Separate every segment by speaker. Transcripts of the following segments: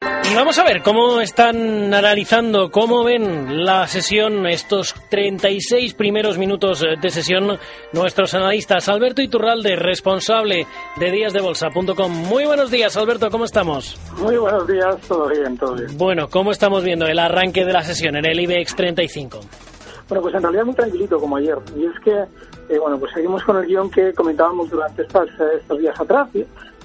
Speaker 1: Y vamos a ver cómo están analizando, cómo ven la sesión, estos 36 primeros minutos de sesión, nuestros analistas. Alberto Iturralde, responsable de díasdebolsa.com. Muy buenos días, Alberto, ¿cómo estamos?
Speaker 2: Muy buenos días, todo bien, todo bien.
Speaker 1: Bueno, ¿cómo estamos viendo el arranque de la sesión en el IBEX 35?
Speaker 2: Bueno, pues en realidad muy tranquilito como ayer. Y es que, eh, bueno, pues seguimos con el guion que comentábamos durante estas, eh, estos días atrás.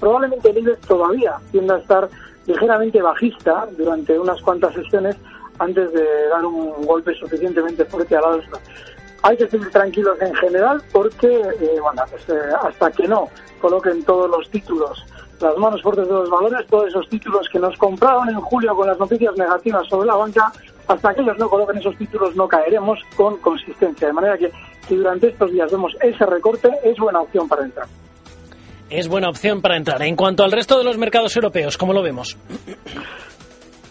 Speaker 2: Probablemente el IBEX todavía tienda a estar ligeramente bajista durante unas cuantas sesiones antes de dar un golpe suficientemente fuerte a la alza. Hay que seguir tranquilos en general porque, eh, bueno, pues, eh, hasta que no coloquen todos los títulos, las manos fuertes de los valores, todos esos títulos que nos compraron en julio con las noticias negativas sobre la banca, hasta que ellos no coloquen esos títulos no caeremos con consistencia. De manera que si durante estos días vemos ese recorte, es buena opción para entrar
Speaker 1: es buena opción para entrar. En cuanto al resto de los mercados europeos, ¿cómo lo vemos?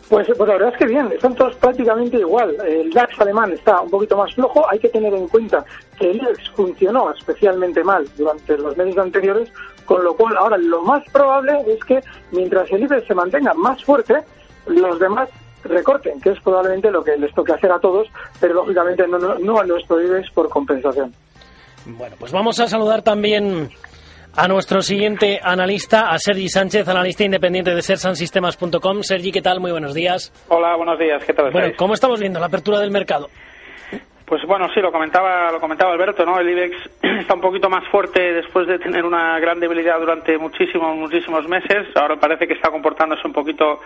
Speaker 2: Pues, pues la verdad es que bien, están todos prácticamente igual. El DAX alemán está un poquito más flojo. Hay que tener en cuenta que el IBEX funcionó especialmente mal durante los meses anteriores, con lo cual ahora lo más probable es que mientras el IBEX se mantenga más fuerte, los demás recorten, que es probablemente lo que les toque hacer a todos, pero lógicamente no, no, no a nuestro IBEX por compensación.
Speaker 1: Bueno, pues vamos a saludar también a nuestro siguiente analista, a Sergi Sánchez, analista independiente de sersansistemas.com. Sergi, ¿qué tal? Muy buenos días.
Speaker 3: Hola, buenos días. ¿Qué tal?
Speaker 1: Bueno, ¿cómo estamos viendo la apertura del mercado?
Speaker 3: Pues bueno, sí, lo comentaba, lo comentaba Alberto, ¿no? El IBEX está un poquito más fuerte después de tener una gran debilidad durante muchísimos, muchísimos meses. Ahora parece que está comportándose un poquito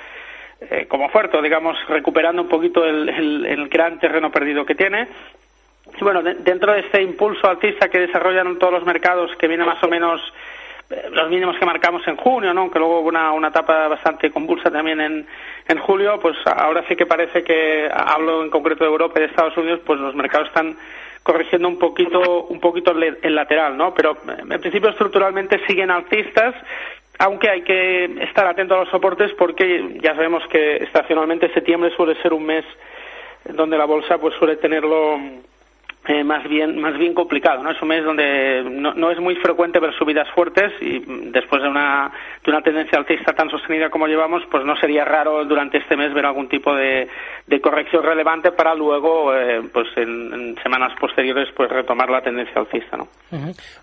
Speaker 3: eh, como fuerte, digamos, recuperando un poquito el, el gran terreno perdido que tiene. Bueno, dentro de este impulso alcista que desarrollan todos los mercados, que viene más o menos eh, los mínimos que marcamos en junio, ¿no? aunque luego hubo una, una etapa bastante convulsa también en, en julio, pues ahora sí que parece que, hablo en concreto de Europa y de Estados Unidos, pues los mercados están corrigiendo un poquito, un poquito el lateral, ¿no? Pero eh, en principio estructuralmente siguen alcistas, aunque hay que estar atento a los soportes porque ya sabemos que estacionalmente septiembre suele ser un mes donde la bolsa pues suele tenerlo eh, más bien más bien complicado no es un mes donde no, es muy frecuente ver subidas fuertes y después de una de una tendencia alcista tan sostenida como llevamos pues no sería raro durante este mes ver algún tipo de, de corrección relevante para luego eh, pues en, semanas posteriores pues retomar la tendencia alcista no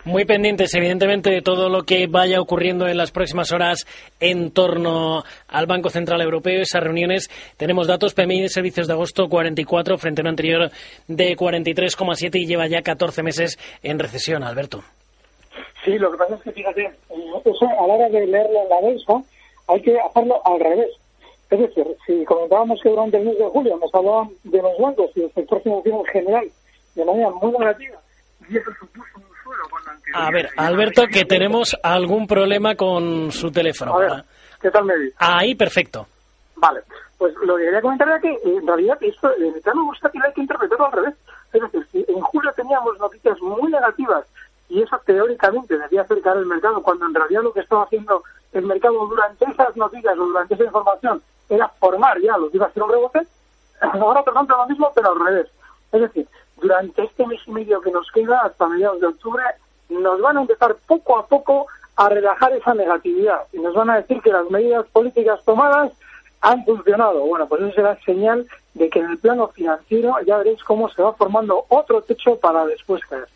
Speaker 1: muy pendientes evidentemente de todo lo que vaya ocurriendo en las próximas horas en torno al Banco Central Europeo. Esas reuniones tenemos datos PMI de servicios de agosto 44 frente a un anterior de 43, y lleva ya 14 meses en recesión, Alberto.
Speaker 2: Sí, lo que pasa es que, fíjate, eso a la hora de leerlo en la bolsa hay que hacerlo al revés. Es decir, si comentábamos que durante el mes de julio nos hablaban de los bancos y del sector financiero en general de manera muy negativa, y eso supuso un suelo
Speaker 1: A ver, Alberto, que tenemos algún problema con su teléfono.
Speaker 2: A ver, ¿qué tal me dice?
Speaker 1: Ahí, perfecto.
Speaker 2: Vale, pues lo que quería comentar era que en realidad esto, el plano bursátil hay que interpretarlo al revés. Es decir, si en julio teníamos noticias muy negativas y eso teóricamente debía acercar el mercado, cuando en realidad lo que estaba haciendo el mercado durante esas noticias o durante esa información era formar ya lo que iba a ser un rebote, ahora perdón, lo mismo, pero al revés. Es decir, durante este mes y medio que nos queda, hasta mediados de octubre, nos van a empezar poco a poco a relajar esa negatividad y nos van a decir que las medidas políticas tomadas han funcionado. Bueno, pues eso será señal de que en el plano financiero ya veréis cómo se va formando otro techo para después caer.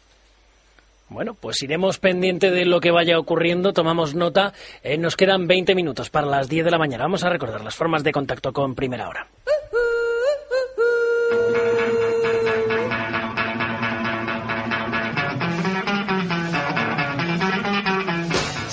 Speaker 1: Bueno, pues iremos pendiente de lo que vaya ocurriendo, tomamos nota. Eh, nos quedan 20 minutos para las 10 de la mañana. Vamos a recordar las formas de contacto con Primera Hora.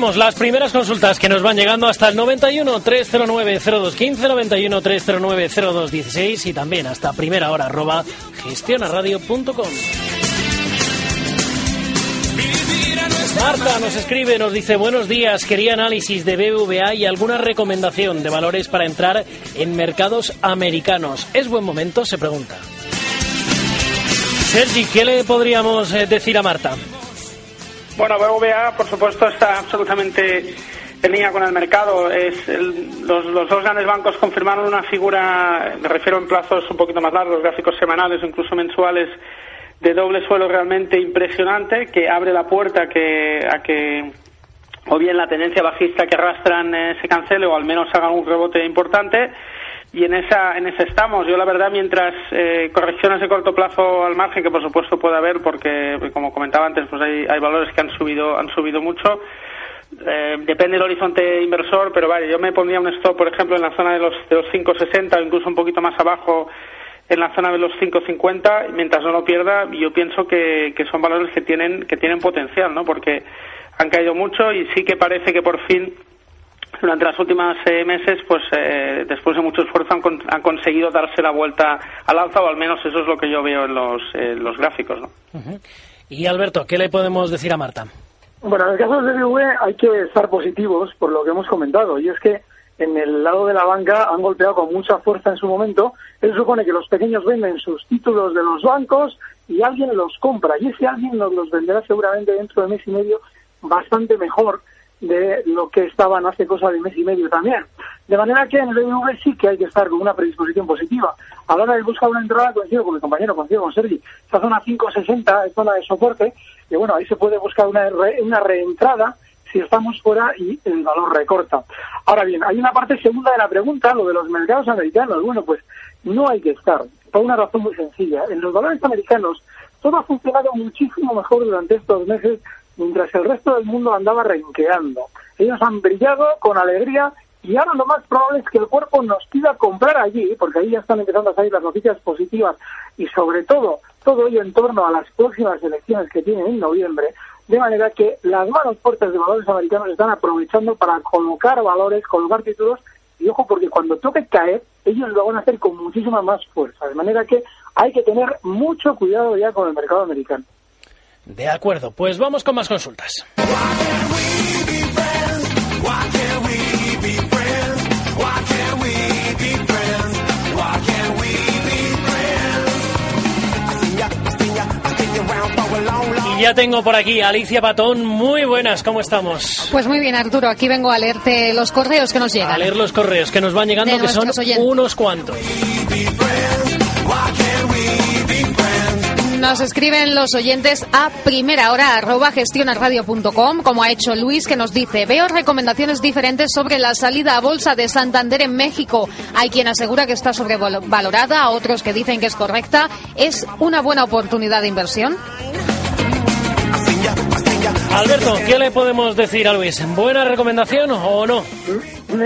Speaker 1: Las primeras consultas que nos van llegando hasta el 91 309 0215, 91 309 0216 y también hasta primera hora arroba gestionaradio.com. Marta nos escribe, nos dice buenos días, quería análisis de BBVA y alguna recomendación de valores para entrar en mercados americanos. ¿Es buen momento? Se pregunta. Sergi, ¿qué le podríamos eh, decir a Marta?
Speaker 3: Bueno, BBVA, por supuesto, está absolutamente en línea con el mercado. Es los, los, dos grandes bancos confirmaron una figura, me refiero en plazos un poquito más largos, gráficos semanales o incluso mensuales, de doble suelo realmente impresionante, que abre la puerta que, a que o bien la tendencia bajista que arrastran eh, se cancele o al menos hagan un rebote importante y en esa en ese estamos. Yo la verdad mientras eh, correcciones de corto plazo al margen que por supuesto puede haber porque como comentaba antes pues hay, hay valores que han subido han subido mucho. Eh, depende del horizonte inversor pero vale yo me pondría un stop por ejemplo en la zona de los de los 560 o incluso un poquito más abajo en la zona de los 550 mientras no lo pierda yo pienso que, que son valores que tienen que tienen potencial no porque han caído mucho y sí que parece que por fin durante los últimos eh, meses, pues eh, después de mucho esfuerzo han, han, conseguido darse la vuelta al alza, o al menos eso es lo que yo veo en los, eh, los gráficos. ¿no?
Speaker 1: Uh -huh. Y Alberto, ¿qué le podemos decir a Marta?
Speaker 2: Bueno, en el caso del BBV hay que estar positivos por lo que hemos comentado, y es que en el lado de la banca han golpeado con mucha fuerza en su momento. Eso supone que los pequeños venden sus títulos de los bancos y alguien los compra, y ese alguien nos los venderá seguramente dentro de mes y medio bastante mejor de lo que estaban hace cosa de mes y medio también. De manera que en el BBV sí que hay que estar con una predisposición positiva. A la hora de buscar una entrada, coincido con mi compañero, coincido con Sergi, esta zona 560 es zona de soporte, y bueno, ahí se puede buscar una, re, una reentrada si estamos fuera y el valor recorta. Ahora bien, hay una parte segunda de la pregunta, lo de los mercados americanos. Bueno, pues no hay que estar, por una razón muy sencilla. En los valores americanos todo ha funcionado muchísimo mejor durante estos meses mientras el resto del mundo andaba renqueando. Ellos han brillado con alegría y ahora lo más probable es que el cuerpo nos pida comprar allí, porque ahí ya están empezando a salir las noticias positivas y sobre todo todo ello en torno a las próximas elecciones que tienen en noviembre, de manera que las manos fuertes de valores americanos están aprovechando para colocar valores, colocar títulos y ojo porque cuando toque caer ellos lo van a hacer con muchísima más fuerza, de manera que hay que tener mucho cuidado ya con el mercado americano.
Speaker 1: De acuerdo, pues vamos con más consultas. Y ya tengo por aquí a Alicia Patón. Muy buenas, ¿cómo estamos?
Speaker 4: Pues muy bien, Arturo. Aquí vengo a leerte los correos que nos llegan.
Speaker 1: A leer los correos que nos van llegando, que son oyentes. unos cuantos.
Speaker 4: Nos escriben los oyentes a primera hora arroba gestionarradio.com, como ha hecho Luis, que nos dice, veo recomendaciones diferentes sobre la salida a bolsa de Santander en México. Hay quien asegura que está sobrevalorada, otros que dicen que es correcta. ¿Es una buena oportunidad de inversión?
Speaker 1: Alberto, ¿qué le podemos decir a Luis? ¿Buena recomendación o no?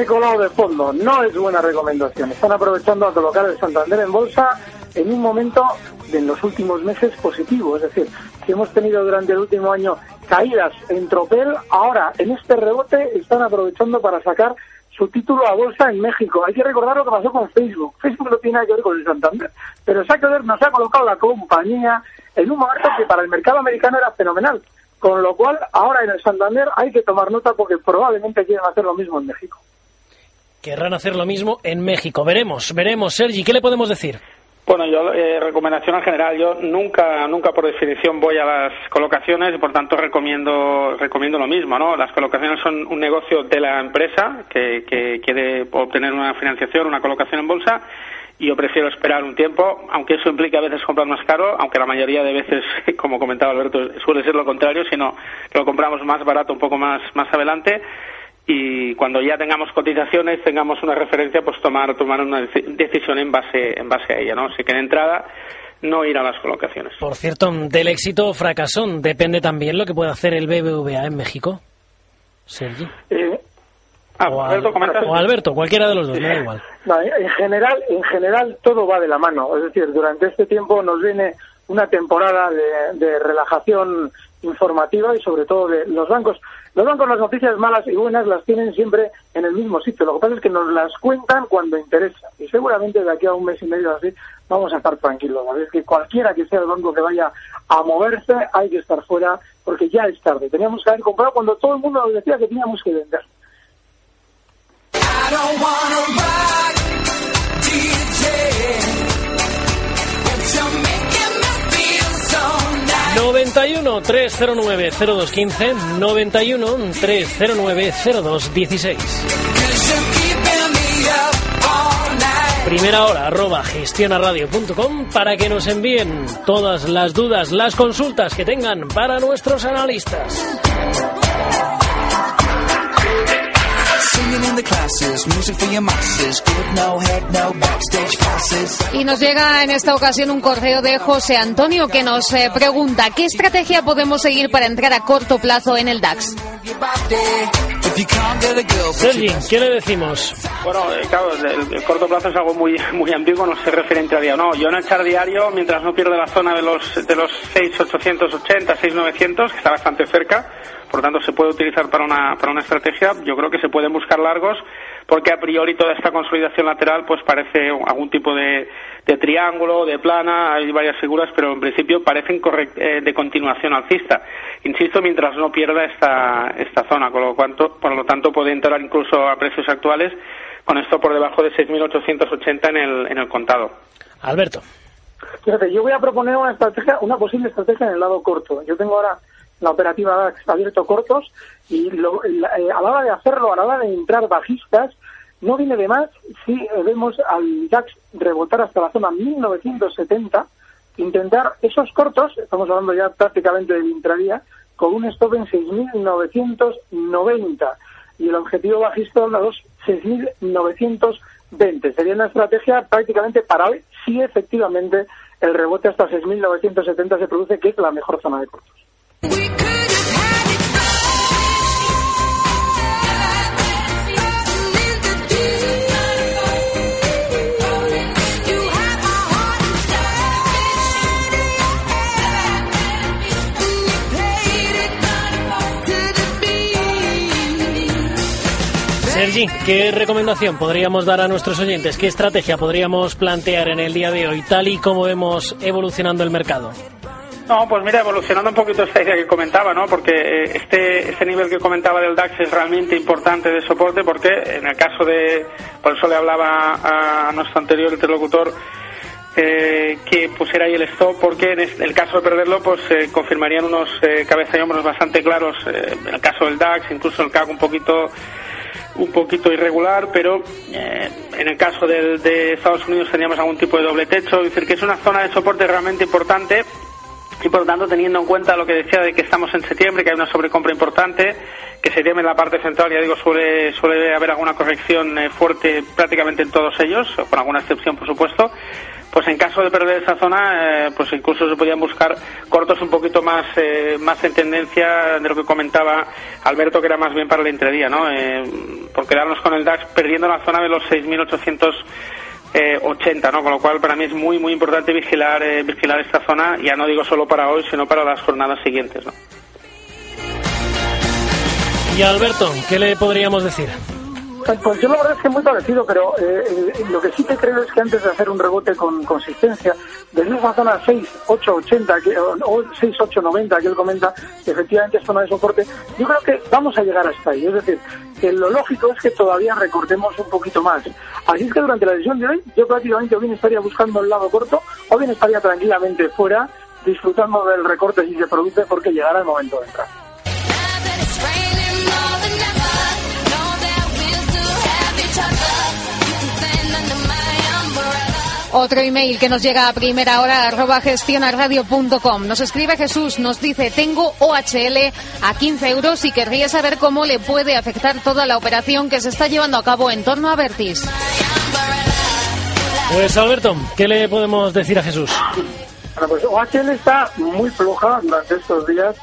Speaker 2: Colado de fondo. No es buena recomendación. Están aprovechando a colocar el Santander en bolsa en un momento en los últimos meses positivo. Es decir, si hemos tenido durante el último año caídas en tropel, ahora en este rebote están aprovechando para sacar su título a bolsa en México. Hay que recordar lo que pasó con Facebook. Facebook no tiene nada que ver con el Santander, pero Santander nos ha colocado la compañía en un momento que para el mercado americano era fenomenal. Con lo cual, ahora en el Santander hay que tomar nota porque probablemente quieren hacer lo mismo en México.
Speaker 1: Querrán hacer lo mismo en México. Veremos, veremos. Sergi, ¿qué le podemos decir?
Speaker 3: Bueno, yo eh, recomendación en general, yo nunca, nunca por definición voy a las colocaciones y por tanto recomiendo, recomiendo lo mismo, ¿no? Las colocaciones son un negocio de la empresa que, que quiere obtener una financiación, una colocación en bolsa y yo prefiero esperar un tiempo, aunque eso implica a veces comprar más caro, aunque la mayoría de veces, como comentaba Alberto, suele ser lo contrario, sino lo compramos más barato un poco más, más adelante y cuando ya tengamos cotizaciones, tengamos una referencia, pues tomar tomar una decisión en base en base a ella, ¿no? Así que de entrada no ir a las colocaciones.
Speaker 1: Por cierto, del éxito o fracaso depende también lo que puede hacer el BBVA en México. Sergi.
Speaker 2: Eh,
Speaker 3: ah,
Speaker 1: o,
Speaker 3: Alberto,
Speaker 1: Al, o, Alberto, cualquiera de los dos, me da igual.
Speaker 2: No, en general, en general todo va de la mano. Es decir, durante este tiempo nos viene una temporada de, relajación informativa y sobre todo de los bancos. Los bancos las noticias malas y buenas las tienen siempre en el mismo sitio. Lo que pasa es que nos las cuentan cuando interesa. Y seguramente de aquí a un mes y medio así vamos a estar tranquilos. Es que cualquiera que sea el banco que vaya a moverse hay que estar fuera porque ya es tarde. Teníamos que haber comprado cuando todo el mundo nos decía que teníamos que vender.
Speaker 1: 91 309 0215 91 309 0216 Primera hora arroba gestionaradio.com para que nos envíen todas las dudas, las consultas que tengan para nuestros analistas.
Speaker 4: Y nos llega en esta ocasión un correo de José Antonio que nos eh, pregunta ¿qué estrategia podemos seguir para entrar a corto plazo en el DAX?
Speaker 1: Sergi, ¿qué le decimos?
Speaker 3: Bueno, eh, claro, el, corto plazo es algo muy muy ambiguo, no sé referente a día no. Yo en echar diario, mientras no pierda la zona de los de los 6.880, 6.900, que está bastante cerca, por lo tanto se puede utilizar para una, para una estrategia. Yo creo que se pueden buscar largos porque a priori toda esta consolidación lateral pues parece algún tipo de, de triángulo, de plana, hay varias figuras, pero en principio parecen eh, de continuación alcista. Insisto, mientras no pierda esta, esta zona, con lo cuanto, por lo tanto puede entrar incluso a precios actuales con esto por debajo de 6.880 en el, en el contado.
Speaker 1: Alberto.
Speaker 2: Fíjate, yo voy a proponer una estrategia, una posible estrategia en el lado corto. Yo tengo ahora la operativa está abierto cortos y eh, a la hora de hacerlo, a la hora de entrar bajistas, no viene de más si vemos al DAX rebotar hasta la zona 1970, intentar esos cortos, estamos hablando ya prácticamente del intradía, con un stop en 6.990 y el objetivo bajista onda los 6.920. Sería una estrategia prácticamente para si efectivamente el rebote hasta 6.970 se produce, que es la mejor zona de cortos.
Speaker 1: ¿Qué recomendación podríamos dar a nuestros oyentes? ¿Qué estrategia podríamos plantear en el día de hoy, tal y como vemos evolucionando el mercado?
Speaker 3: No, pues mira, evolucionando un poquito esta idea que comentaba, ¿no? Porque eh, este, este nivel que comentaba del DAX es realmente importante de soporte porque en el caso de, por eso le hablaba a nuestro anterior interlocutor, eh, que pusiera ahí el stop porque en el caso de perderlo pues eh, confirmarían unos eh, cabeza y hombros bastante claros en el caso del DAX incluso el CAC un poquito un poquito irregular pero en el caso del, de Estados Unidos teníamos algún tipo de doble techo. Es decir que es una zona de soporte realmente importante y por lo tanto teniendo en cuenta lo que decía de que estamos en septiembre, que hay una sobrecompra importante, que se en la parte central, ya digo, suele, suele haber alguna corrección eh, fuerte prácticamente en todos ellos, con alguna excepción por supuesto, pues en caso de perder esa zona, eh, pues incluso se podían buscar cortos un poquito más, eh, más en tendencia de lo que comentaba Alberto, que era más bien para el entredía, ¿no? por quedarnos con el DAX perdiendo la zona de los 6.800 eh, 80, ¿no? Con lo cual para mí es muy muy importante vigilar eh, vigilar esta zona, ya no digo solo para hoy, sino para las jornadas siguientes, ¿no?
Speaker 1: Y Alberto, ¿qué le podríamos decir?
Speaker 2: Pues yo la verdad es que muy parecido, pero eh, eh, lo que sí te creo es que antes de hacer un rebote con consistencia, desde esa zona 6.880 que, o 6.890 que él comenta, que efectivamente es zona de soporte, yo creo que vamos a llegar hasta ahí. Es decir, que lo lógico es que todavía recortemos un poquito más. Así es que durante la sesión de hoy, yo prácticamente o bien estaría buscando el lado corto, o bien estaría tranquilamente fuera, disfrutando del recorte si se produce, porque llegará el momento de entrar.
Speaker 4: Otro email que nos llega a primera hora, arroba gestionarradio.com. Nos escribe Jesús, nos dice, tengo OHL a 15 euros y querría saber cómo le puede afectar toda la operación que se está llevando a cabo en torno a Vertis.
Speaker 1: Pues Alberto, ¿qué le podemos decir a Jesús?
Speaker 2: Bueno, pues OHL está muy floja durante estos días,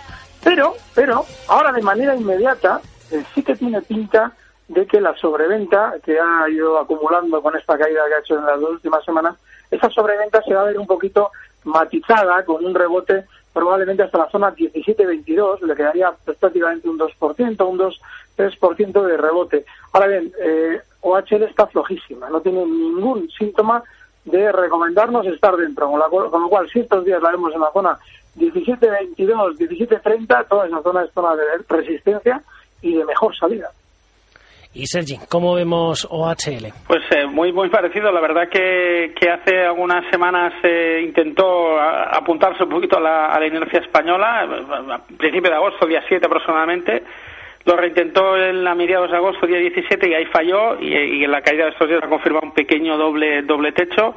Speaker 2: pero, pero ahora de manera inmediata eh, sí que tiene pinta de que la sobreventa que ha ido acumulando con esta caída que ha hecho en las dos últimas semanas, esa sobreventa se va a ver un poquito matizada con un rebote probablemente hasta la zona 17-22, le quedaría pues, prácticamente un 2%, un 2-3% de rebote. Ahora bien, eh, OHL está flojísima, no tiene ningún síntoma de recomendarnos estar dentro, con, con lo cual si estos días la vemos en la zona 17-22, 17-30, toda esa zona es zona de resistencia y de mejor salida.
Speaker 1: Y Sergi, ¿cómo vemos OHL?
Speaker 3: Pues eh, muy muy parecido. La verdad que, hace algunas semanas eh, intentó apuntarse un poquito a la, a la inercia española, a principio de agosto, día 7 aproximadamente. Lo reintentó en la mediados de agosto, día 17, y ahí falló. Y, y en la caída de estos días ha confirmado un pequeño doble, doble techo,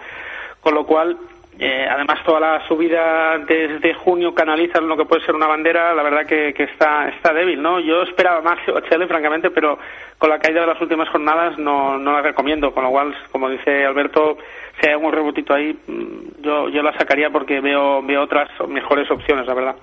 Speaker 3: con lo cual eh, además, toda la subida desde junio canalizan lo que puede ser una bandera, la verdad que, que está, está débil, ¿no? Yo esperaba más OHL, francamente, pero con la caída de las últimas jornadas no, no la recomiendo, con lo cual, como dice Alberto, si hay algún rebotito ahí, mm, yo, yo la sacaría porque veo, veo otras mejores opciones, la verdad.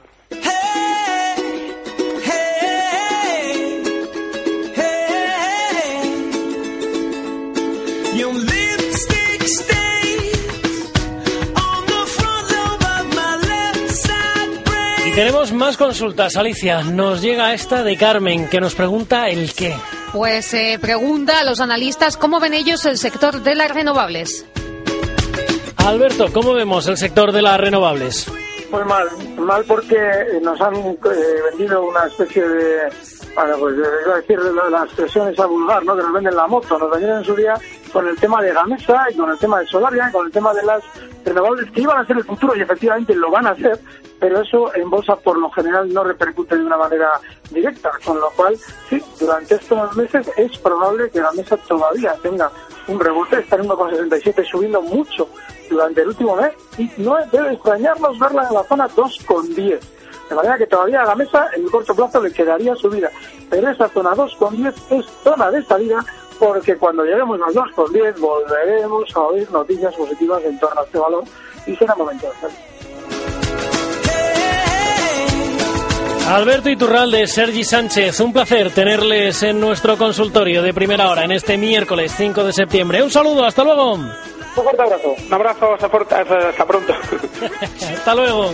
Speaker 1: Y tenemos más consultas, Alicia. Nos llega esta de Carmen, que nos pregunta el qué.
Speaker 4: Pues eh, pregunta a los analistas cómo ven ellos el sector de las renovables.
Speaker 1: Alberto, ¿cómo vemos el sector de las renovables?
Speaker 2: Pues mal, mal porque nos han eh, vendido una especie de, bueno, pues iba a decir la, expresión esa vulgar, ¿no? Que nos venden la moto, nos vendieron en su día con el tema de Gamesa y con el tema de Solaria y con el tema de las renovables que iban a ser el futuro y efectivamente lo van a hacer, pero eso en bolsa por lo general no repercute de una manera directa, con lo cual, sí, durante estos meses es probable que la mesa todavía tenga un rebote, está en 1,67 subiendo mucho durante el último mes y no debe extrañarnos verla en la zona 2,10. De manera que todavía a la mesa en el corto plazo le quedaría subida. Pero esa zona 2,10 es zona de salida porque cuando lleguemos a 2,10 volveremos a oír noticias positivas en torno a este valor y será momento de hacerlo.
Speaker 1: Alberto Iturralde, Sergi Sánchez, un placer tenerles en nuestro consultorio de primera hora en este miércoles 5 de septiembre. Un saludo, hasta luego.
Speaker 2: Un fuerte abrazo.
Speaker 3: Un abrazo, hasta, hasta pronto.
Speaker 1: hasta luego.